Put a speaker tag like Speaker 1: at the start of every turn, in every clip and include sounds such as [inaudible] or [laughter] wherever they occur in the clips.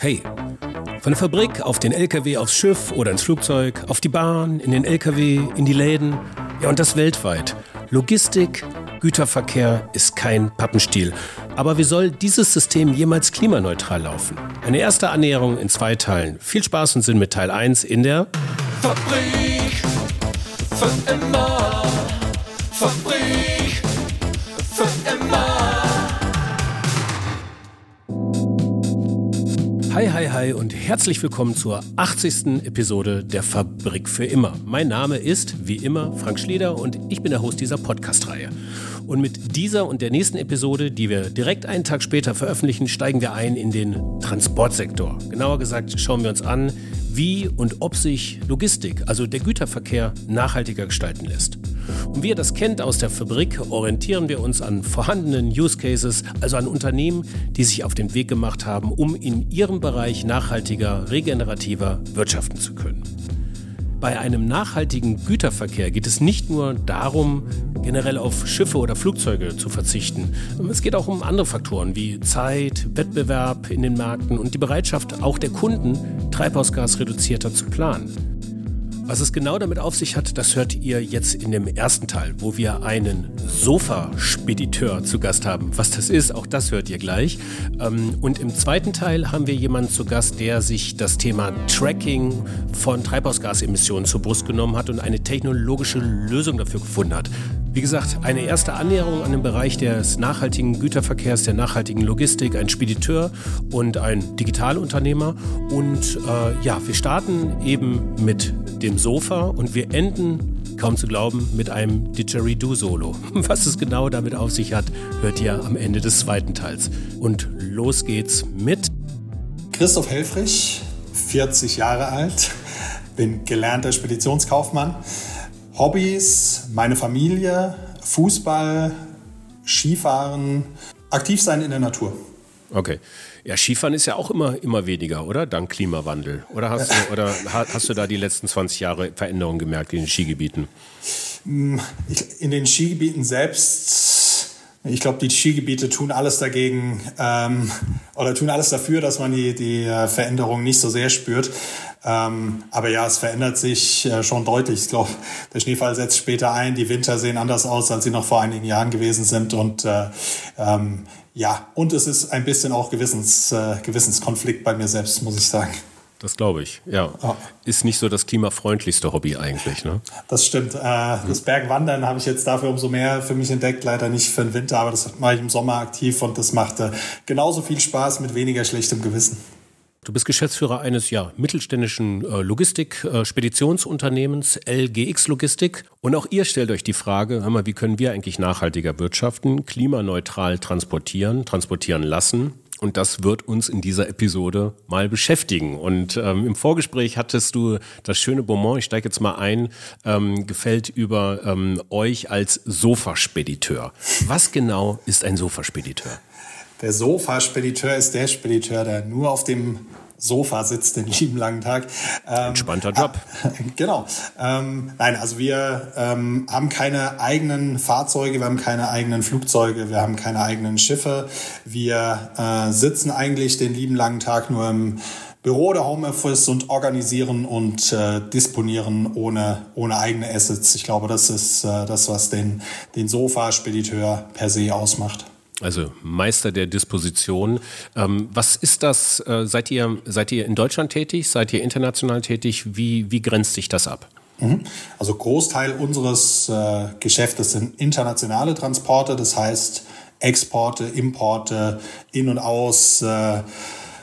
Speaker 1: Hey, von der Fabrik auf den LKW aufs Schiff oder ins Flugzeug, auf die Bahn, in den LKW, in die Läden. Ja, und das weltweit. Logistik, Güterverkehr ist kein Pappenstiel. Aber wie soll dieses System jemals klimaneutral laufen? Eine erste Annäherung in zwei Teilen. Viel Spaß und Sinn mit Teil 1 in der
Speaker 2: Fabrik für immer. Fabrik
Speaker 1: Hi, hi, hi und herzlich willkommen zur 80. Episode der Fabrik für immer. Mein Name ist, wie immer, Frank Schlieder und ich bin der Host dieser Podcast-Reihe. Und mit dieser und der nächsten Episode, die wir direkt einen Tag später veröffentlichen, steigen wir ein in den Transportsektor. Genauer gesagt schauen wir uns an, wie und ob sich Logistik, also der Güterverkehr, nachhaltiger gestalten lässt. Und wie ihr das kennt aus der Fabrik, orientieren wir uns an vorhandenen Use Cases, also an Unternehmen, die sich auf den Weg gemacht haben, um in ihrem Bereich nachhaltiger, regenerativer wirtschaften zu können. Bei einem nachhaltigen Güterverkehr geht es nicht nur darum, generell auf Schiffe oder Flugzeuge zu verzichten. Es geht auch um andere Faktoren wie Zeit, Wettbewerb in den Märkten und die Bereitschaft auch der Kunden, treibhausgasreduzierter zu planen. Was es genau damit auf sich hat, das hört ihr jetzt in dem ersten Teil, wo wir einen Sofa-Spediteur zu Gast haben. Was das ist, auch das hört ihr gleich. Ähm, und im zweiten Teil haben wir jemanden zu Gast, der sich das Thema Tracking von Treibhausgasemissionen zur Brust genommen hat und eine technologische Lösung dafür gefunden hat. Wie gesagt, eine erste Annäherung an den Bereich des nachhaltigen Güterverkehrs, der nachhaltigen Logistik, ein Spediteur und ein Digitalunternehmer. Und äh, ja, wir starten eben mit dem Sofa und wir enden, kaum zu glauben, mit einem Didgeridoo-Solo. [laughs] Was es genau damit auf sich hat, hört ihr am Ende des zweiten Teils. Und los geht's mit
Speaker 3: Christoph Helfrich, 40 Jahre alt, bin gelernter Speditionskaufmann. Hobbys, meine Familie, Fußball, Skifahren, aktiv sein in der Natur.
Speaker 1: Okay. Ja, Skifahren ist ja auch immer, immer weniger, oder? Dank Klimawandel. Oder hast, du, [laughs] oder hast du da die letzten 20 Jahre Veränderungen gemerkt in den Skigebieten?
Speaker 3: In den Skigebieten selbst, ich glaube, die Skigebiete tun alles dagegen ähm, oder tun alles dafür, dass man die, die äh, Veränderung nicht so sehr spürt. Ähm, aber ja, es verändert sich äh, schon deutlich. Ich glaube, der Schneefall setzt später ein, die Winter sehen anders aus, als sie noch vor einigen Jahren gewesen sind. Und äh, ähm, ja, und es ist ein bisschen auch Gewissens, äh, Gewissenskonflikt bei mir selbst, muss ich sagen.
Speaker 1: Das glaube ich, ja. ja. Ist nicht so das klimafreundlichste Hobby eigentlich, ne?
Speaker 3: Das stimmt. Äh, das Bergwandern habe ich jetzt dafür umso mehr für mich entdeckt. Leider nicht für den Winter, aber das mache ich im Sommer aktiv und das macht äh, genauso viel Spaß mit weniger schlechtem Gewissen.
Speaker 1: Du bist Geschäftsführer eines ja, mittelständischen äh, Logistik-Speditionsunternehmens, LGX Logistik. Und auch ihr stellt euch die Frage, hör mal, wie können wir eigentlich nachhaltiger wirtschaften, klimaneutral transportieren, transportieren lassen? Und das wird uns in dieser Episode mal beschäftigen. Und ähm, im Vorgespräch hattest du das schöne Bonbon, ich steige jetzt mal ein, ähm, gefällt über ähm, euch als Sofaspediteur. Was genau ist ein Sofaspediteur?
Speaker 3: Der Sofaspediteur ist der Spediteur, der nur auf dem Sofa sitzt den lieben langen Tag.
Speaker 1: Ähm, Entspannter Job.
Speaker 3: Äh, [laughs] genau. Ähm, nein, also wir ähm, haben keine eigenen Fahrzeuge, wir haben keine eigenen Flugzeuge, wir haben keine eigenen Schiffe. Wir äh, sitzen eigentlich den lieben langen Tag nur im Büro oder Homeoffice und organisieren und äh, disponieren ohne, ohne eigene Assets. Ich glaube, das ist äh, das, was den, den Sofa-Spediteur per se ausmacht.
Speaker 1: Also Meister der Disposition. Ähm, was ist das? Äh, seid, ihr, seid ihr in Deutschland tätig? Seid ihr international tätig? Wie, wie grenzt sich das ab?
Speaker 3: Mhm. Also Großteil unseres äh, Geschäftes sind internationale Transporte, das heißt Exporte, Importe in und aus äh, äh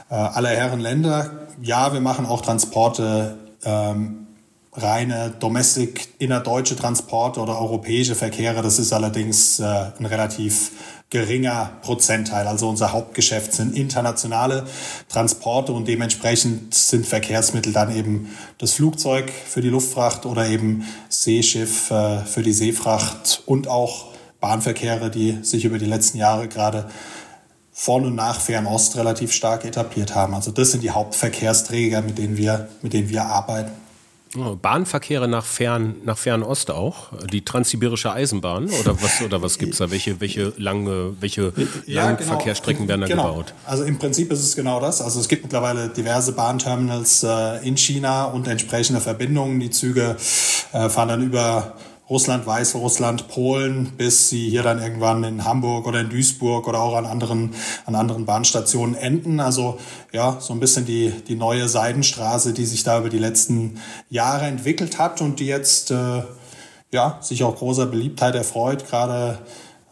Speaker 3: aller Herren Länder. Ja, wir machen auch Transporte ähm, reine domestic innerdeutsche Transporte oder europäische Verkehre. Das ist allerdings äh, ein relativ geringer Prozentteil. Also unser Hauptgeschäft sind internationale Transporte und dementsprechend sind Verkehrsmittel dann eben das Flugzeug für die Luftfracht oder eben Seeschiff äh, für die Seefracht und auch Bahnverkehre, die sich über die letzten Jahre gerade von und nach Fernost relativ stark etabliert haben. Also das sind die Hauptverkehrsträger, mit denen wir, mit denen wir arbeiten.
Speaker 1: Bahnverkehre nach Fern, nach Fernost auch, die transsibirische Eisenbahn oder was oder was gibt's da? Welche welche lange welche
Speaker 3: Ja,
Speaker 1: langen
Speaker 3: genau.
Speaker 1: Verkehrsstrecken werden da
Speaker 3: genau.
Speaker 1: gebaut?
Speaker 3: Also im Prinzip ist es genau das. Also es gibt mittlerweile diverse Bahnterminals äh, in China und entsprechende Verbindungen. Die Züge äh, fahren dann über Russland, Weißrussland, Polen, bis sie hier dann irgendwann in Hamburg oder in Duisburg oder auch an anderen, an anderen Bahnstationen enden. Also ja, so ein bisschen die, die neue Seidenstraße, die sich da über die letzten Jahre entwickelt hat und die jetzt äh, ja, sich auch großer Beliebtheit erfreut, gerade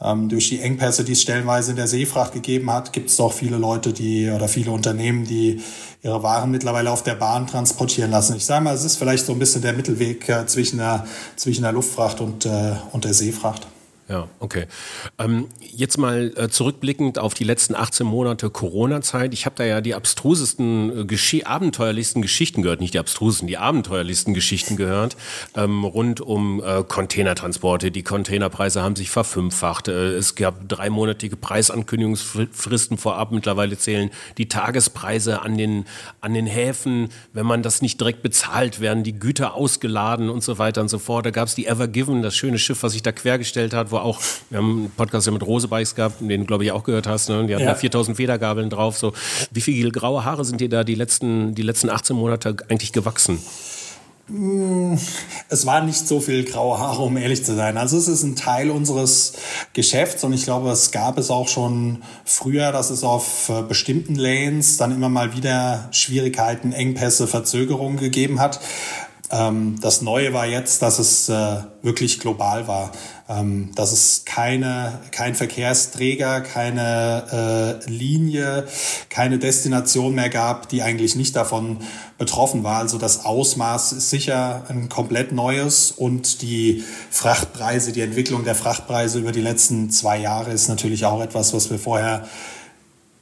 Speaker 3: ähm, durch die Engpässe, die es stellenweise in der Seefracht gegeben hat, gibt es doch viele Leute, die oder viele Unternehmen, die ihre Waren mittlerweile auf der Bahn transportieren lassen. Ich sage mal, es ist vielleicht so ein bisschen der Mittelweg äh, zwischen, der, zwischen der Luftfracht und, äh, und der Seefracht.
Speaker 1: Ja, okay. Ähm, jetzt mal äh, zurückblickend auf die letzten 18 Monate Corona-Zeit. Ich habe da ja die abstrusesten, äh, abenteuerlichsten Geschichten gehört, nicht die abstrusesten, die abenteuerlichsten Geschichten gehört, ähm, rund um äh, Containertransporte. Die Containerpreise haben sich verfünffacht. Äh, es gab dreimonatige Preisankündigungsfristen vorab. Mittlerweile zählen die Tagespreise an den, an den Häfen. Wenn man das nicht direkt bezahlt, werden die Güter ausgeladen und so weiter und so fort. Da gab es die Ever Given, das schöne Schiff, was sich da quergestellt hat, wo auch, wir haben einen Podcast ja mit Rosebikes gehabt, den du, glaube ich, auch gehört hast. Ne? Die hatten
Speaker 3: Ja.
Speaker 1: da 4000 Federgabeln drauf. So. Wie viele graue Haare sind dir da die letzten, die letzten 18 Monate eigentlich gewachsen?
Speaker 3: Es waren nicht so viel graue Haare, um ehrlich zu sein. Also es ist ein Teil unseres Geschäfts und ich glaube, es gab es auch schon früher, dass es auf äh, bestimmten Lanes dann immer mal wieder Schwierigkeiten, Engpässe, Verzögerungen gegeben hat. Ähm, das Neue war jetzt, dass es äh, wirklich global war, ähm, dass es keine, kein Verkehrsträger, keine äh, Linie, keine Destination mehr gab, die eigentlich nicht davon betroffen war. Also das Ausmaß ist sicher ein komplett neues und die Frachtpreise, die Entwicklung der Frachtpreise über die letzten zwei Jahre ist natürlich auch etwas, was wir vorher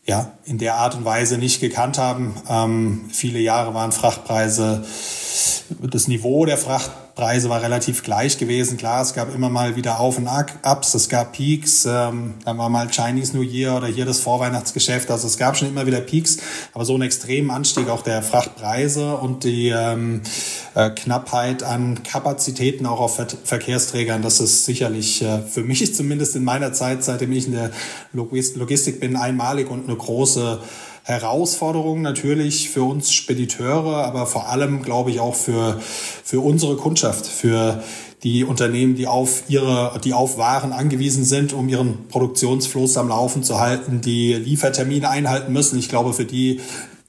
Speaker 3: ja, in der Art und Weise nicht gekannt haben. Ähm, viele Jahre waren Frachtpreise, das Niveau der Frachtpreise war relativ gleich gewesen. Klar, es gab immer mal wieder Auf- und Ups, es gab Peaks, ähm, dann war mal Chinese New Year oder hier das Vorweihnachtsgeschäft. Also es gab schon immer wieder Peaks, aber so einen extremen Anstieg auch der Frachtpreise und die ähm, äh, Knappheit an Kapazitäten auch auf Ver Verkehrsträgern, das ist sicherlich äh, für mich [laughs] zumindest in meiner Zeit, seitdem ich in der Logis Logistik bin, einmalig und eine große Herausforderung natürlich für uns Spediteure, aber vor allem, glaube ich, auch für, für unsere Kundschaft, für die Unternehmen, die auf ihre, die auf Waren angewiesen sind, um ihren Produktionsfluss am Laufen zu halten, die Liefertermine einhalten müssen. Ich glaube, für die,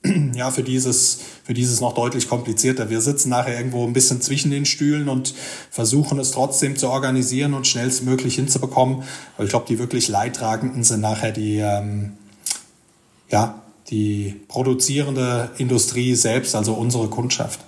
Speaker 3: [clears throat] ja, für dieses, für dieses noch deutlich komplizierter. Wir sitzen nachher irgendwo ein bisschen zwischen den Stühlen und versuchen es trotzdem zu organisieren und schnellstmöglich hinzubekommen. Aber ich glaube, die wirklich Leidtragenden sind nachher die, ähm, ja, die produzierende Industrie selbst, also unsere Kundschaft.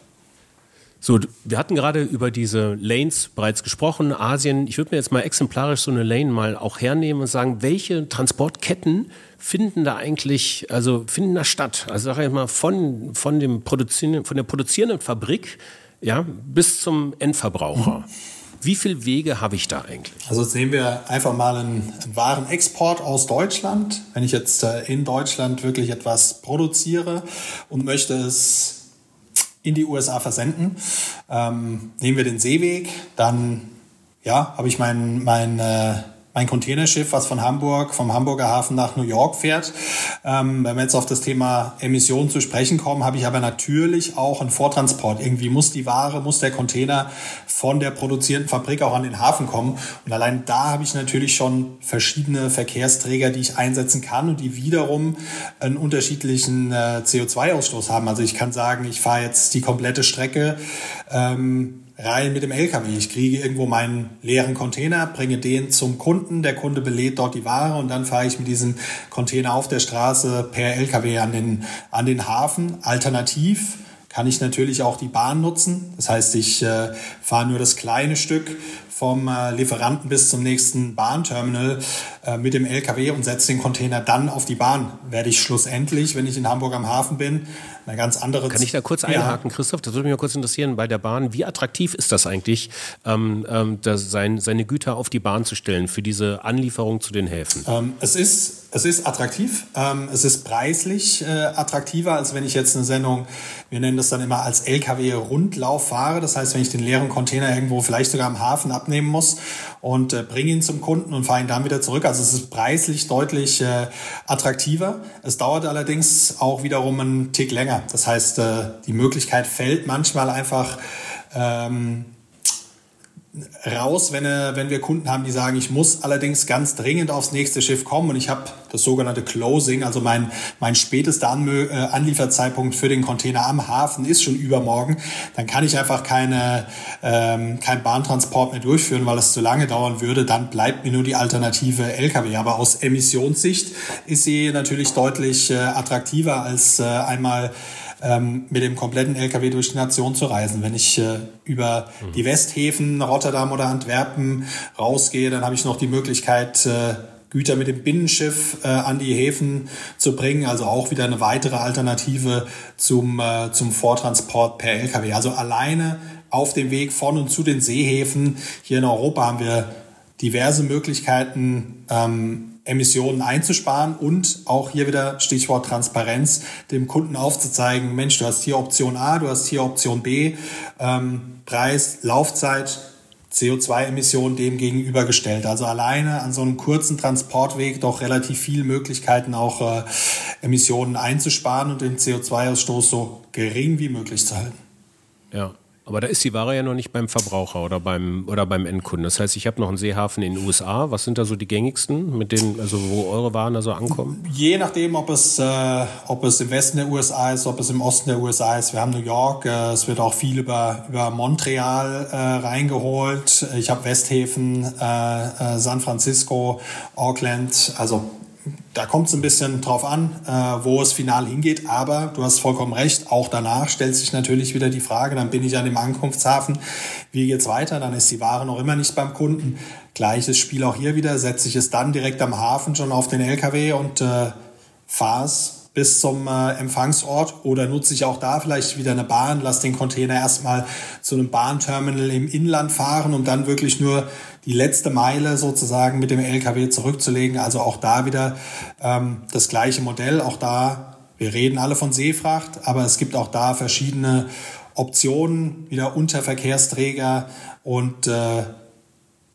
Speaker 1: So, wir hatten gerade über diese Lanes bereits gesprochen, Asien. Ich würde mir jetzt mal exemplarisch so eine Lane mal auch hernehmen und sagen, welche Transportketten finden da eigentlich, also finden da statt? Also sag ich mal von, von dem produzierenden, von der produzierenden Fabrik, ja, bis zum Endverbraucher. Mhm. Wie viele Wege habe ich da eigentlich?
Speaker 3: Also jetzt nehmen wir einfach mal einen, Warenexport aus Deutschland. Wenn ich jetzt äh, in Deutschland wirklich etwas produziere und möchte es in die USA versenden, ähm, nehmen wir den Seeweg, dann ja, habe ich mein, mein äh, mein Containerschiff, was von Hamburg, vom Hamburger Hafen nach New York fährt. Ähm, wenn wir jetzt auf das Thema Emissionen zu sprechen kommen, habe ich aber natürlich auch einen Vortransport. Irgendwie muss die Ware, muss der Container von der produzierenden Fabrik auch an den Hafen kommen. Und allein da habe ich natürlich schon verschiedene Verkehrsträger, die ich einsetzen kann und die wiederum einen unterschiedlichen äh, CO2-Ausstoß haben. Also ich kann sagen, ich fahre jetzt die komplette Strecke. Ähm, rein mit dem LKW. Ich kriege irgendwo meinen leeren Container, bringe den zum Kunden, der Kunde belädt dort die Ware und dann fahre ich mit diesem Container auf der Straße per LKW an den, an den Hafen. Alternativ kann ich natürlich auch die Bahn nutzen. Das heißt, ich äh, fahre nur das kleine Stück vom äh, Lieferanten bis zum nächsten Bahnterminal äh, mit dem LKW und setze den Container dann auf die Bahn. Werde ich schlussendlich, wenn ich in Hamburg am Hafen bin, eine ganz andere.
Speaker 1: Kann ich da kurz einhaken, ja. Christoph? Das würde mich mal kurz interessieren. Bei der Bahn, wie attraktiv ist das eigentlich, ähm, ähm, das, sein, seine Güter auf die Bahn zu stellen für diese Anlieferung zu den Häfen?
Speaker 3: Ähm, es ist es ist attraktiv. Ähm, es ist preislich äh, attraktiver, als wenn ich jetzt eine Sendung, wir nennen das dann immer als LKW-Rundlauf fahre. Das heißt, wenn ich den leeren Container irgendwo vielleicht sogar am Hafen abnehmen muss und äh, bringe ihn zum Kunden und fahre ihn dann wieder zurück. Also es ist preislich deutlich äh, attraktiver. Es dauert allerdings auch wiederum einen Tick länger. Das heißt, äh, die Möglichkeit fällt manchmal einfach, ähm, raus, wenn, äh, wenn wir Kunden haben, die sagen, ich muss allerdings ganz dringend aufs nächste Schiff kommen und ich habe das sogenannte Closing, also mein, mein spätester Anmö äh, Anlieferzeitpunkt für den Container am Hafen ist schon übermorgen, dann kann ich einfach keine, ähm, kein Bahntransport mehr durchführen, weil es zu lange dauern würde. Dann bleibt mir nur die Alternative Lkw. Aber aus Emissionssicht ist sie natürlich deutlich äh, attraktiver als äh, einmal ähm, mit dem kompletten LKW durch die Nation zu reisen. Wenn ich äh, über mhm. die Westhäfen, Rotterdam oder Antwerpen rausgehe, dann habe ich noch die Möglichkeit, äh, Güter mit dem Binnenschiff äh, an die Häfen zu bringen. Also auch wieder eine weitere Alternative zum, äh, zum Vortransport per LKW. Also alleine auf dem Weg von und zu den Seehäfen hier in Europa haben wir diverse Möglichkeiten, ähm, Emissionen einzusparen und auch hier wieder Stichwort Transparenz, dem Kunden aufzuzeigen, Mensch, du hast hier Option A, du hast hier Option B, ähm, Preis, Laufzeit, CO2-Emissionen dem gegenübergestellt. Also alleine an so einem kurzen Transportweg doch relativ viele Möglichkeiten auch äh, Emissionen einzusparen und den CO2-Ausstoß so gering wie möglich zu halten.
Speaker 1: Ja, aber da ist die Ware ja noch nicht beim Verbraucher oder beim, oder beim Endkunden. Das heißt, ich habe noch einen Seehafen in den USA. Was sind da so die gängigsten, mit denen, also wo eure Waren also ankommen?
Speaker 3: Je nachdem, ob es, äh, ob es im Westen der USA ist, ob es im Osten der USA ist. Wir haben New York, äh, es wird auch viel über, über Montreal äh, reingeholt. Ich habe Westhäfen, äh, äh, San Francisco, Auckland, also da kommt es ein bisschen drauf an, äh, wo es final hingeht. Aber du hast vollkommen recht, auch danach stellt sich natürlich wieder die Frage, dann bin ich an dem Ankunftshafen, wie geht's weiter? Dann ist die Ware noch immer nicht beim Kunden. Gleiches Spiel auch hier wieder, setze ich es dann direkt am Hafen schon auf den LKW und äh, fahre es bis zum äh, Empfangsort oder nutze ich auch da vielleicht wieder eine Bahn, lasse den Container erstmal zu einem Bahnterminal im Inland fahren, um dann wirklich nur die letzte Meile sozusagen mit dem LKW zurückzulegen. Also auch da wieder ähm, das gleiche Modell. Auch da, wir reden alle von Seefracht, aber es gibt auch da verschiedene Optionen, wieder unter Verkehrsträger und äh,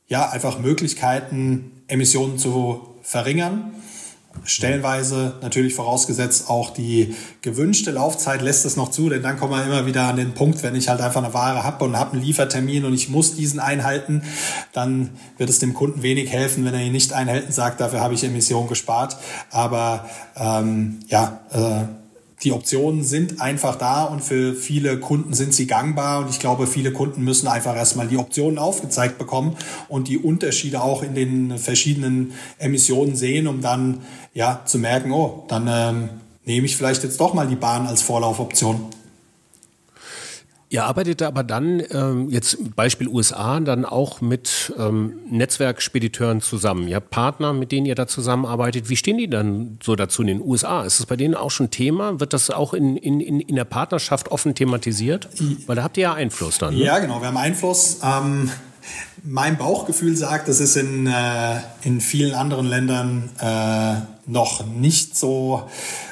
Speaker 3: ja, einfach Möglichkeiten, Emissionen zu verringern. Stellenweise natürlich vorausgesetzt auch die gewünschte Laufzeit lässt es noch zu, denn dann kommen wir immer wieder an den Punkt, wenn ich halt einfach eine Ware habe und habe einen Liefertermin und ich muss diesen einhalten, dann wird es dem Kunden wenig helfen, wenn er ihn nicht einhält und sagt, dafür habe ich Emissionen gespart. Aber ähm, ja, äh, die Optionen sind einfach da und für viele Kunden sind sie gangbar und ich glaube, viele Kunden müssen einfach erstmal die Optionen aufgezeigt bekommen und die Unterschiede auch in den verschiedenen Emissionen sehen, um dann ja zu merken, oh, dann ähm, nehme ich vielleicht jetzt doch mal die Bahn als Vorlaufoption.
Speaker 1: Ihr arbeitet aber dann, ähm, jetzt Beispiel USA, dann auch mit ähm, Netzwerkspediteuren zusammen. Ihr habt Partner, mit denen ihr da zusammenarbeitet. Wie stehen die dann so dazu in den USA? Ist das bei denen auch schon Thema? Wird das auch in, in, in der Partnerschaft offen thematisiert? Weil da habt ihr ja Einfluss dann.
Speaker 3: Ne? Ja, genau, wir haben Einfluss. Ähm, mein Bauchgefühl sagt, das ist in, äh, in vielen anderen Ländern äh, noch nicht so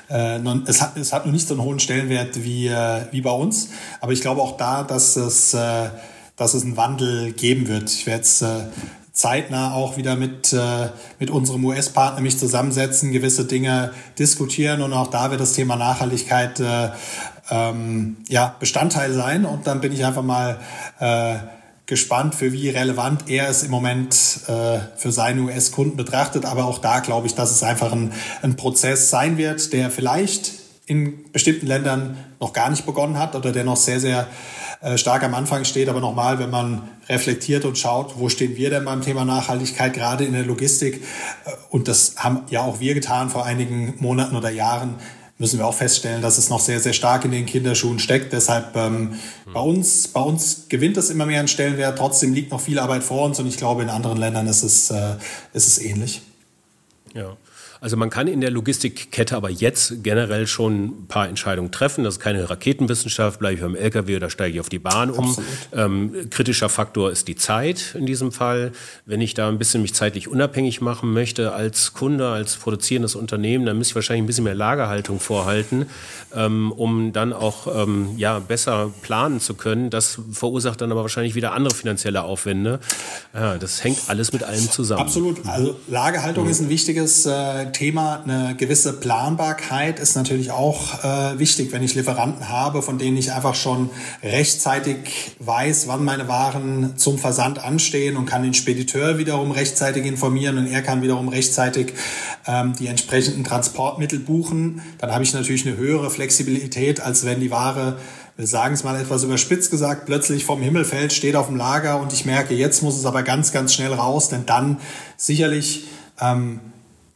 Speaker 3: äh, es, hat, es hat noch nicht so einen hohen Stellenwert wie, äh, wie bei uns. Aber ich glaube auch da, dass es, äh, dass es einen Wandel geben wird. Ich werde jetzt äh, zeitnah auch wieder mit, äh, mit unserem US-Partner mich zusammensetzen, gewisse Dinge diskutieren und auch da wird das Thema Nachhaltigkeit äh, ähm, ja, Bestandteil sein. Und dann bin ich einfach mal äh, gespannt, für wie relevant er es im Moment äh, für seine US-Kunden betrachtet. Aber auch da glaube ich, dass es einfach ein, ein Prozess sein wird, der vielleicht in bestimmten Ländern noch gar nicht begonnen hat oder der noch sehr, sehr äh, stark am Anfang steht. Aber nochmal, wenn man reflektiert und schaut, wo stehen wir denn beim Thema Nachhaltigkeit, gerade in der Logistik, äh, und das haben ja auch wir getan vor einigen Monaten oder Jahren, müssen wir auch feststellen, dass es noch sehr, sehr stark in den Kinderschuhen steckt. Deshalb ähm, mhm. bei, uns, bei uns gewinnt es immer mehr einen Stellenwert. Trotzdem liegt noch viel Arbeit vor uns und ich glaube, in anderen Ländern ist es, äh, ist es ähnlich.
Speaker 1: Ja. Also man kann in der Logistikkette aber jetzt generell schon ein paar Entscheidungen treffen. Das ist keine Raketenwissenschaft, bleibe ich beim LKW oder steige ich auf die Bahn um. Ähm, kritischer Faktor ist die Zeit in diesem Fall. Wenn ich da ein bisschen mich zeitlich unabhängig machen möchte als Kunde, als produzierendes Unternehmen, dann müsste ich wahrscheinlich ein bisschen mehr Lagerhaltung vorhalten, ähm, um dann auch ähm, ja, besser planen zu können. Das verursacht dann aber wahrscheinlich wieder andere finanzielle Aufwände. Ja, das hängt alles mit allem zusammen.
Speaker 3: Absolut. Also Lagerhaltung mhm. ist ein wichtiges äh, Thema. Eine gewisse Planbarkeit ist natürlich auch äh, wichtig, wenn ich Lieferanten habe, von denen ich einfach schon rechtzeitig weiß, wann meine Waren zum Versand anstehen und kann den Spediteur wiederum rechtzeitig informieren und er kann wiederum rechtzeitig ähm, die entsprechenden Transportmittel buchen. Dann habe ich natürlich eine höhere Flexibilität, als wenn die Ware wir sagen es mal etwas überspitzt gesagt, plötzlich vom Himmel fällt, steht auf dem Lager und ich merke, jetzt muss es aber ganz, ganz schnell raus, denn dann sicherlich ähm,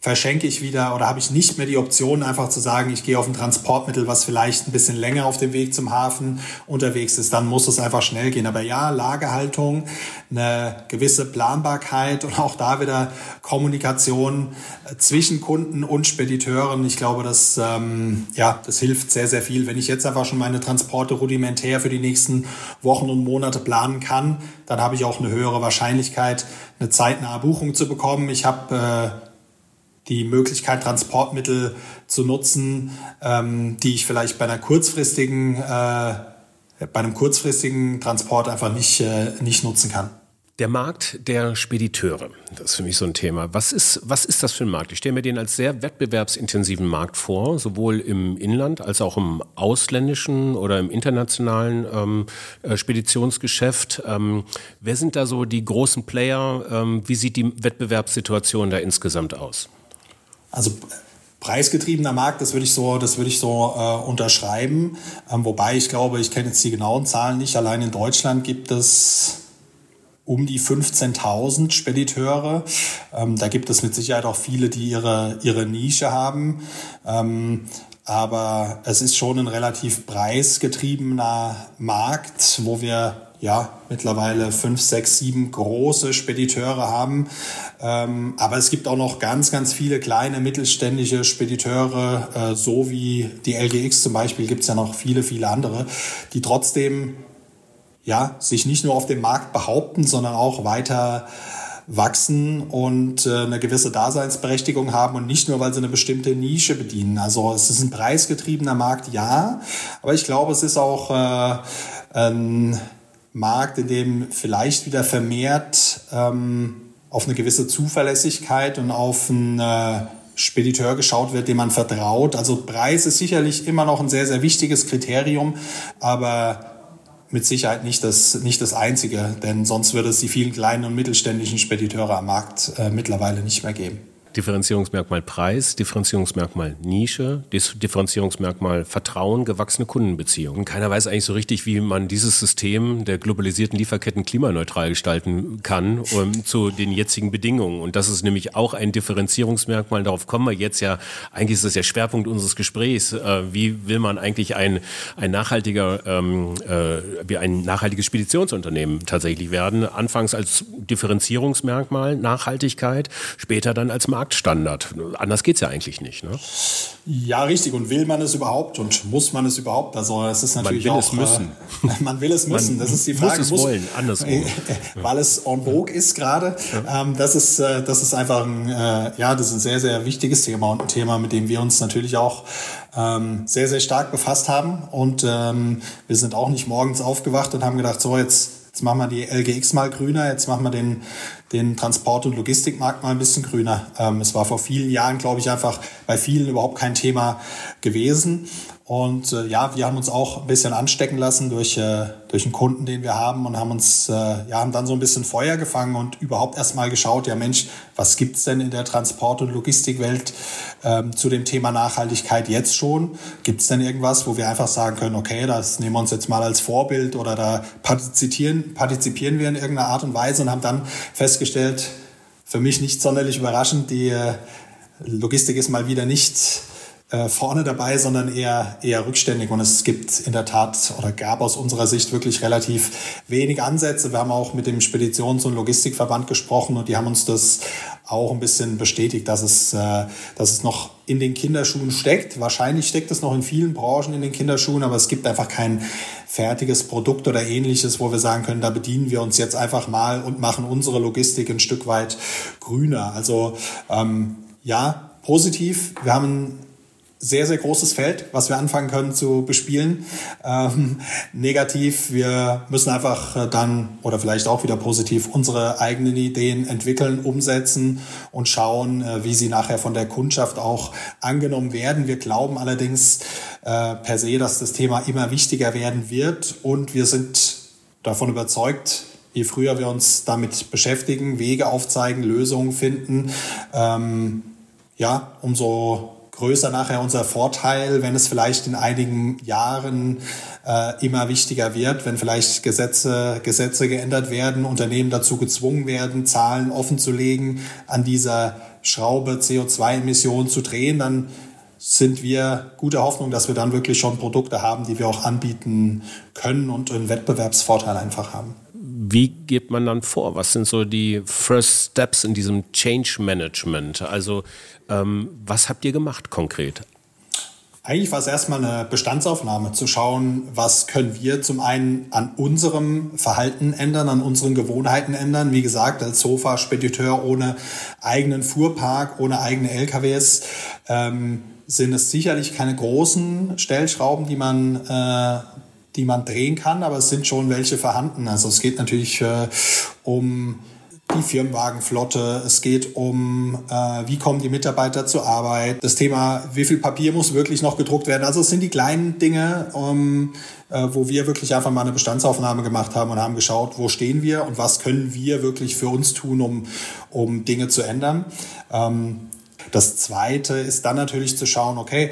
Speaker 3: verschenke ich wieder oder habe ich nicht mehr die Option, einfach zu sagen, ich gehe auf ein Transportmittel, was vielleicht ein bisschen länger auf dem Weg zum Hafen unterwegs ist, dann muss es einfach schnell gehen. Aber ja, Lagerhaltung, eine gewisse Planbarkeit und auch da wieder Kommunikation zwischen Kunden und Spediteuren. Ich glaube, das, ähm, ja, das hilft sehr, sehr viel. Wenn ich jetzt einfach schon meine Transporte rudimentär für die nächsten Wochen und Monate planen kann, dann habe ich auch eine höhere Wahrscheinlichkeit, eine zeitnahe Buchung zu bekommen. Ich habe äh, die Möglichkeit, Transportmittel zu nutzen, ähm, die ich vielleicht bei einer kurzfristigen, äh, bei einem kurzfristigen Transport einfach nicht, äh, nicht nutzen kann.
Speaker 1: Der Markt der Spediteure, das ist für mich so ein Thema. Was ist, was ist das für ein Markt? Ich stelle mir den als sehr wettbewerbsintensiven Markt vor, sowohl im Inland als auch im ausländischen oder im internationalen ähm, äh, Speditionsgeschäft. Ähm, wer sind da so die großen Player? Ähm, wie sieht die Wettbewerbssituation da insgesamt aus?
Speaker 3: Also preisgetriebener Markt, das würde ich so, das würde ich so äh, unterschreiben. Ähm, wobei ich glaube, ich kenne jetzt die genauen Zahlen nicht. Allein in Deutschland gibt es um die 15.000 Spediteure. Ähm, da gibt es mit Sicherheit auch viele, die ihre, ihre Nische haben. Ähm, aber es ist schon ein relativ preisgetriebener Markt, wo wir ja, mittlerweile fünf, sechs, sieben große Spediteure haben. Ähm, aber es gibt auch noch ganz, ganz viele kleine mittelständische Spediteure, äh, so wie die LGX zum Beispiel, gibt es ja noch viele, viele andere, die trotzdem ja, sich nicht nur auf dem Markt behaupten, sondern auch weiter wachsen und äh, eine gewisse Daseinsberechtigung haben und nicht nur, weil sie eine bestimmte Nische bedienen. Also es ist ein preisgetriebener Markt, ja, aber ich glaube, es ist auch äh, ein Markt, in dem vielleicht wieder vermehrt ähm, auf eine gewisse Zuverlässigkeit und auf einen äh, Spediteur geschaut wird, dem man vertraut. Also Preis ist sicherlich immer noch ein sehr, sehr wichtiges Kriterium, aber mit Sicherheit nicht das, nicht das einzige, denn sonst würde es die vielen kleinen und mittelständischen Spediteure am Markt äh, mittlerweile nicht mehr geben.
Speaker 1: Differenzierungsmerkmal Preis, Differenzierungsmerkmal Nische, Differenzierungsmerkmal Vertrauen, gewachsene Kundenbeziehungen. Keiner weiß eigentlich so richtig, wie man dieses System der globalisierten Lieferketten klimaneutral gestalten kann um, zu den jetzigen Bedingungen. Und das ist nämlich auch ein Differenzierungsmerkmal. Darauf kommen wir jetzt ja. Eigentlich ist das der Schwerpunkt unseres Gesprächs. Äh, wie will man eigentlich ein, ein nachhaltiger, ähm, äh, wie ein nachhaltiges Speditionsunternehmen tatsächlich werden? Anfangs als Differenzierungsmerkmal Nachhaltigkeit, später dann als Markt Marktstandard. Anders geht es ja eigentlich nicht. Ne?
Speaker 3: Ja, richtig. Und will man es überhaupt und muss man es überhaupt? Also es ist natürlich
Speaker 1: man will
Speaker 3: auch,
Speaker 1: es müssen.
Speaker 3: Äh, [laughs] man will es müssen. Man das ist die Frage.
Speaker 1: Muss es muss, wollen, andersrum. Äh, [laughs]
Speaker 3: weil es en vogue ist gerade. Ja. Ähm, das ist äh, das ist einfach ein äh, ja das ist ein sehr sehr wichtiges Thema und ein Thema, mit dem wir uns natürlich auch ähm, sehr sehr stark befasst haben. Und ähm, wir sind auch nicht morgens aufgewacht und haben gedacht, so jetzt Jetzt machen wir die LGX mal grüner, jetzt machen wir den, den Transport- und Logistikmarkt mal ein bisschen grüner. Ähm, es war vor vielen Jahren, glaube ich, einfach bei vielen überhaupt kein Thema gewesen. Und äh, ja, wir haben uns auch ein bisschen anstecken lassen durch, äh, durch einen Kunden, den wir haben und haben uns, äh, ja, haben dann so ein bisschen Feuer gefangen und überhaupt erstmal geschaut, ja Mensch, was gibt's denn in der Transport- und Logistikwelt ähm, zu dem Thema Nachhaltigkeit jetzt schon? Gibt's denn irgendwas, wo wir einfach sagen können, okay, das nehmen wir uns jetzt mal als Vorbild oder da partizipieren, partizipieren wir in irgendeiner Art und Weise und haben dann festgestellt, für mich nicht sonderlich überraschend, die äh, Logistik ist mal wieder nicht äh, vorne dabei, sondern eher, eher rückständig. Und es gibt in der Tat oder gab aus unserer Sicht wirklich relativ wenig Ansätze. Wir haben auch mit dem Speditions- und Logistikverband gesprochen und die haben uns das auch ein bisschen bestätigt, dass es, äh, dass es noch in den Kinderschuhen steckt. Wahrscheinlich steckt es noch in vielen Branchen in den Kinderschuhen, aber es gibt einfach kein fertiges Produkt oder ähnliches, wo wir sagen können, da bedienen wir uns jetzt einfach mal und machen unsere Logistik ein Stück weit grüner. Also ähm, ja, positiv. Wir haben sehr, sehr großes Feld, was wir anfangen können zu bespielen. Ähm, negativ, wir müssen einfach äh, dann oder vielleicht auch wieder positiv unsere eigenen Ideen entwickeln, umsetzen und schauen, äh, wie sie nachher von der Kundschaft auch angenommen werden. Wir glauben allerdings äh, per se, dass das Thema immer wichtiger werden wird und wir sind davon überzeugt, je früher wir uns damit beschäftigen, Wege aufzeigen, Lösungen finden, ähm, ja, umso größer nachher unser Vorteil, wenn es vielleicht in einigen Jahren äh, immer wichtiger wird, wenn vielleicht Gesetze, Gesetze geändert werden, Unternehmen dazu gezwungen werden, Zahlen offen zu legen, an dieser Schraube CO2-Emissionen zu drehen, dann sind wir gute Hoffnung, dass wir dann wirklich schon Produkte haben, die wir auch anbieten können und einen Wettbewerbsvorteil einfach haben.
Speaker 1: Wie geht man dann vor? Was sind so die First Steps in diesem Change Management? Also ähm, was habt ihr gemacht konkret?
Speaker 3: Eigentlich war es erstmal eine Bestandsaufnahme, zu schauen, was können wir zum einen an unserem Verhalten ändern, an unseren Gewohnheiten ändern. Wie gesagt, als Sofa-Spediteur ohne eigenen Fuhrpark, ohne eigene LKWs ähm, sind es sicherlich keine großen Stellschrauben, die man äh, die man drehen kann, aber es sind schon welche vorhanden. Also es geht natürlich äh, um die Firmenwagenflotte, es geht um, äh, wie kommen die Mitarbeiter zur Arbeit, das Thema, wie viel Papier muss wirklich noch gedruckt werden. Also es sind die kleinen Dinge, um, äh, wo wir wirklich einfach mal eine Bestandsaufnahme gemacht haben und haben geschaut, wo stehen wir und was können wir wirklich für uns tun, um, um Dinge zu ändern. Ähm, das Zweite ist dann natürlich zu schauen, okay,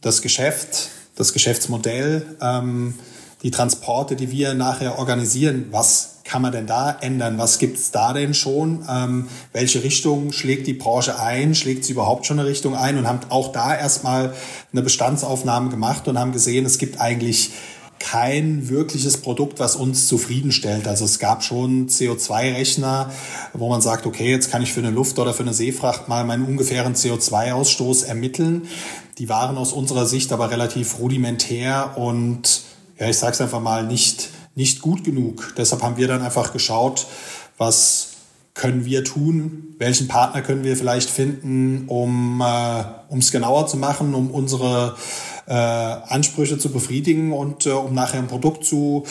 Speaker 3: das Geschäft, das Geschäftsmodell, ähm, die Transporte, die wir nachher organisieren, was kann man denn da ändern? Was gibt's da denn schon? Ähm, welche Richtung schlägt die Branche ein? Schlägt sie überhaupt schon eine Richtung ein? Und haben auch da erstmal eine Bestandsaufnahme gemacht und haben gesehen, es gibt eigentlich kein wirkliches Produkt, was uns zufriedenstellt. Also es gab schon CO2-Rechner, wo man sagt, okay, jetzt kann ich für eine Luft- oder für eine Seefracht mal meinen ungefähren CO2-Ausstoß ermitteln. Die waren aus unserer Sicht aber relativ rudimentär und ja, ich sage es einfach mal, nicht nicht gut genug. Deshalb haben wir dann einfach geschaut, was können wir tun, welchen Partner können wir vielleicht finden, um äh, genauer zu machen, um unsere äh, Ansprüche zu befriedigen und äh, um nachher ein Produkt zu,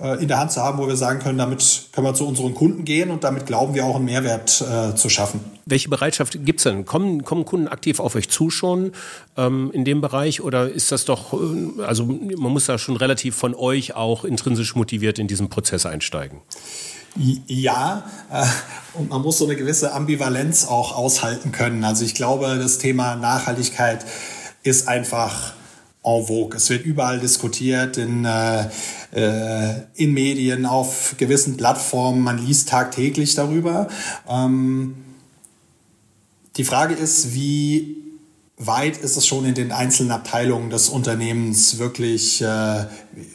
Speaker 3: äh, in der Hand zu haben, wo wir sagen können, damit können wir zu unseren Kunden gehen und damit glauben wir auch einen Mehrwert äh, zu schaffen.
Speaker 1: Welche Bereitschaft gibt es denn? Kommen, kommen Kunden aktiv auf euch zu schon ähm, in dem Bereich oder ist das doch, äh, also man muss da schon relativ von euch auch intrinsisch motiviert in diesen Prozess einsteigen?
Speaker 3: Ja, äh, und man muss so eine gewisse Ambivalenz auch aushalten können. Also ich glaube, das Thema Nachhaltigkeit ist einfach en vogue. Es wird überall diskutiert in, äh, äh, in Medien, auf gewissen Plattformen. Man liest tagtäglich darüber. Ähm, die Frage ist, wie weit ist es schon in den einzelnen Abteilungen des Unternehmens wirklich, äh,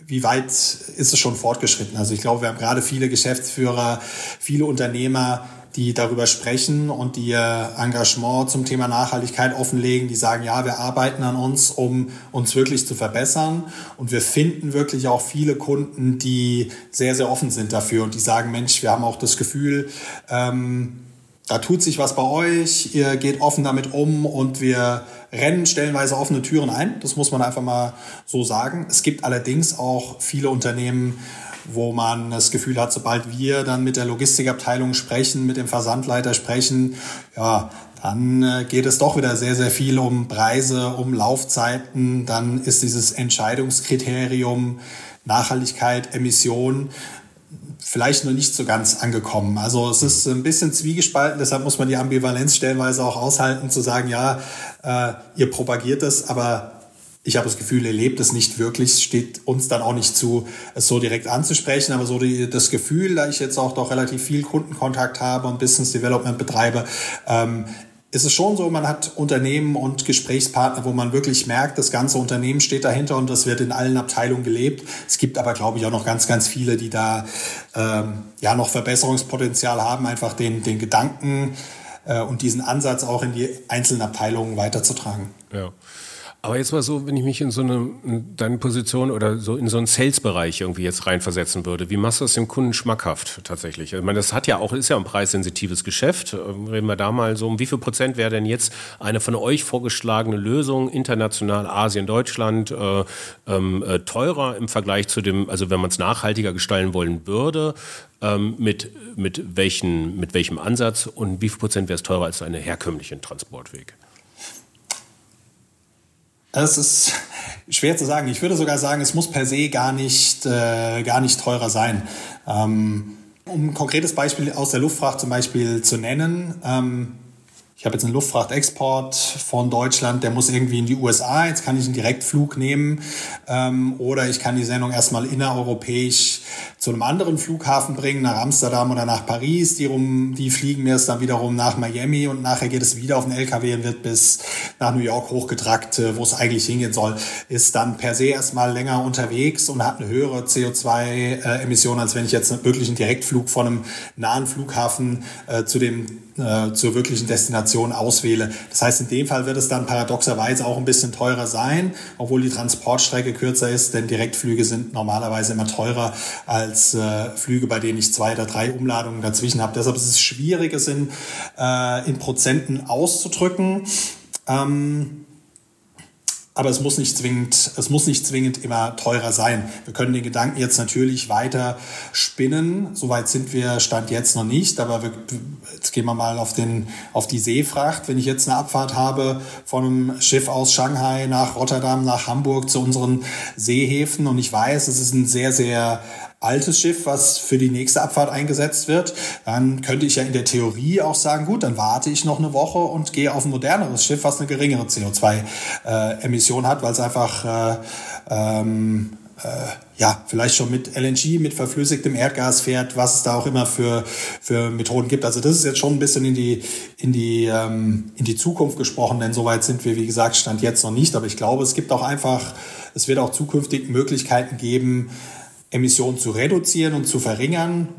Speaker 3: wie weit ist es schon fortgeschritten? Also ich glaube, wir haben gerade viele Geschäftsführer, viele Unternehmer, die darüber sprechen und die ihr Engagement zum Thema Nachhaltigkeit offenlegen, die sagen, ja, wir arbeiten an uns, um uns wirklich zu verbessern. Und wir finden wirklich auch viele Kunden, die sehr, sehr offen sind dafür und die sagen, Mensch, wir haben auch das Gefühl, ähm, da tut sich was bei euch, ihr geht offen damit um und wir rennen stellenweise offene Türen ein. Das muss man einfach mal so sagen. Es gibt allerdings auch viele Unternehmen, wo man das Gefühl hat, sobald wir dann mit der Logistikabteilung sprechen, mit dem Versandleiter sprechen, ja, dann äh, geht es doch wieder sehr, sehr viel um Preise, um Laufzeiten. Dann ist dieses Entscheidungskriterium Nachhaltigkeit, Emission vielleicht noch nicht so ganz angekommen. Also es ist ein bisschen zwiegespalten, deshalb muss man die Ambivalenz stellenweise auch aushalten, zu sagen, ja, äh, ihr propagiert es, aber ich habe das Gefühl, er lebt es nicht wirklich, steht uns dann auch nicht zu, es so direkt anzusprechen, aber so die, das Gefühl, da ich jetzt auch doch relativ viel Kundenkontakt habe und Business Development betreibe, ähm, ist es schon so, man hat Unternehmen und Gesprächspartner, wo man wirklich merkt, das ganze Unternehmen steht dahinter und das wird in allen Abteilungen gelebt. Es gibt aber, glaube ich, auch noch ganz, ganz viele, die da ähm, ja noch Verbesserungspotenzial haben, einfach den, den Gedanken äh, und diesen Ansatz auch in die einzelnen Abteilungen weiterzutragen.
Speaker 1: Ja. Aber jetzt mal so, wenn ich mich in so eine in deine Position oder so in so einen Sales-Bereich irgendwie jetzt reinversetzen würde, wie machst du das dem Kunden schmackhaft tatsächlich? Ich meine, das hat ja auch, ist ja ein preissensitives Geschäft. Ähm, reden wir da mal so, um wie viel Prozent wäre denn jetzt eine von euch vorgeschlagene Lösung international Asien, Deutschland äh, ähm, äh, teurer im Vergleich zu dem, also wenn man es nachhaltiger gestalten wollen würde, ähm, mit, mit, welchen, mit welchem Ansatz und wie viel Prozent wäre es teurer als eine herkömmlichen Transportweg?
Speaker 3: Es ist schwer zu sagen. Ich würde sogar sagen, es muss per se gar nicht, äh, gar nicht teurer sein. Ähm, um ein konkretes Beispiel aus der Luftfracht zum Beispiel zu nennen. Ähm, ich habe jetzt einen Luftfrachtexport von Deutschland, der muss irgendwie in die USA, jetzt kann ich einen Direktflug nehmen ähm, oder ich kann die Sendung erstmal innereuropäisch zu einem anderen Flughafen bringen, nach Amsterdam oder nach Paris, die, rum, die fliegen mir es dann wiederum nach Miami und nachher geht es wieder auf den LKW und wird bis nach New York hochgetrackt, äh, wo es eigentlich hingehen soll, ist dann per se erstmal länger unterwegs und hat eine höhere CO2-Emission, als wenn ich jetzt wirklich einen Direktflug von einem nahen Flughafen äh, zu dem äh, zur wirklichen Destination auswähle. Das heißt, in dem Fall wird es dann paradoxerweise auch ein bisschen teurer sein, obwohl die Transportstrecke kürzer ist, denn Direktflüge sind normalerweise immer teurer als äh, Flüge, bei denen ich zwei oder drei Umladungen dazwischen habe. Deshalb ist es schwierig, es in, äh, in Prozenten auszudrücken. Ähm, aber es muss nicht zwingend, es muss nicht zwingend immer teurer sein. Wir können den Gedanken jetzt natürlich weiter spinnen. Soweit sind wir Stand jetzt noch nicht, aber wir, jetzt gehen wir mal auf den, auf die Seefracht. Wenn ich jetzt eine Abfahrt habe von einem Schiff aus Shanghai nach Rotterdam, nach Hamburg zu unseren Seehäfen und ich weiß, es ist ein sehr, sehr altes Schiff, was für die nächste Abfahrt eingesetzt wird, dann könnte ich ja in der Theorie auch sagen, gut, dann warte ich noch eine Woche und gehe auf ein moderneres Schiff, was eine geringere CO2-Emission äh, hat, weil es einfach äh, ähm, äh, ja, vielleicht schon mit LNG, mit verflüssigtem Erdgas fährt, was es da auch immer für, für Methoden gibt. Also das ist jetzt schon ein bisschen in die, in die, ähm, in die Zukunft gesprochen, denn soweit sind wir, wie gesagt, Stand jetzt noch nicht. Aber ich glaube, es gibt auch einfach, es wird auch zukünftig Möglichkeiten geben, Emissionen zu reduzieren und zu verringern,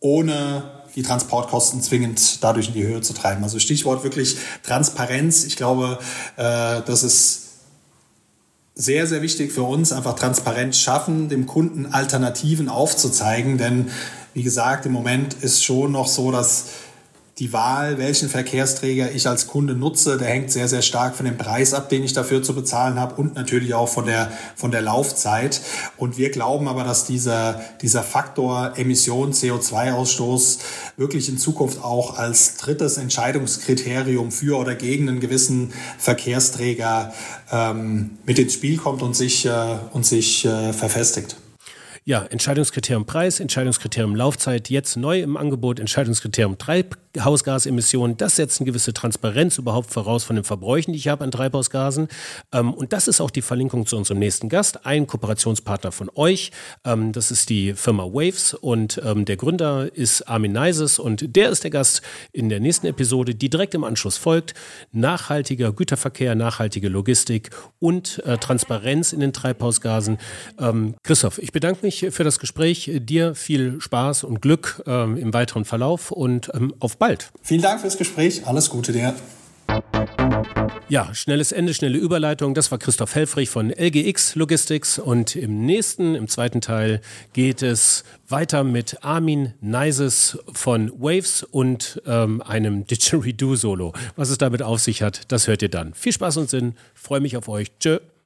Speaker 3: ohne die Transportkosten zwingend dadurch in die Höhe zu treiben. Also Stichwort wirklich Transparenz. Ich glaube, äh, das ist sehr, sehr wichtig für uns, einfach Transparenz schaffen, dem Kunden Alternativen aufzuzeigen. Denn wie gesagt, im Moment ist schon noch so, dass die Wahl, welchen Verkehrsträger ich als Kunde nutze, der hängt sehr, sehr stark von dem Preis ab, den ich dafür zu bezahlen habe und natürlich auch von der, von der Laufzeit. Und wir glauben aber, dass dieser, dieser Faktor Emission, CO2-Ausstoß wirklich in Zukunft auch als drittes Entscheidungskriterium für oder gegen einen gewissen Verkehrsträger ähm, mit ins Spiel kommt und sich, äh, und sich äh, verfestigt.
Speaker 1: Ja, Entscheidungskriterium Preis, Entscheidungskriterium Laufzeit, jetzt neu im Angebot, Entscheidungskriterium Treibhausgasemissionen. Das setzt eine gewisse Transparenz überhaupt voraus von den Verbräuchen, die ich habe an Treibhausgasen. Ähm, und das ist auch die Verlinkung zu unserem nächsten Gast, ein Kooperationspartner von euch. Ähm, das ist die Firma Waves und ähm, der Gründer ist Armin Neises und der ist der Gast in der nächsten Episode, die direkt im Anschluss folgt. Nachhaltiger Güterverkehr, nachhaltige Logistik und äh, Transparenz in den Treibhausgasen. Christoph, ich bedanke mich mich für das Gespräch. Dir viel Spaß und Glück ähm, im weiteren Verlauf und ähm, auf bald.
Speaker 3: Vielen Dank fürs Gespräch. Alles Gute dir.
Speaker 1: Ja, schnelles Ende, schnelle Überleitung. Das war Christoph Helfrich von LGX Logistics. Und im nächsten, im zweiten Teil, geht es weiter mit Armin Neises von Waves und ähm, einem [laughs] Didgeridoo-Solo. Was es damit auf sich hat, das hört ihr dann. Viel Spaß und Sinn. Freue mich auf euch. Tschö.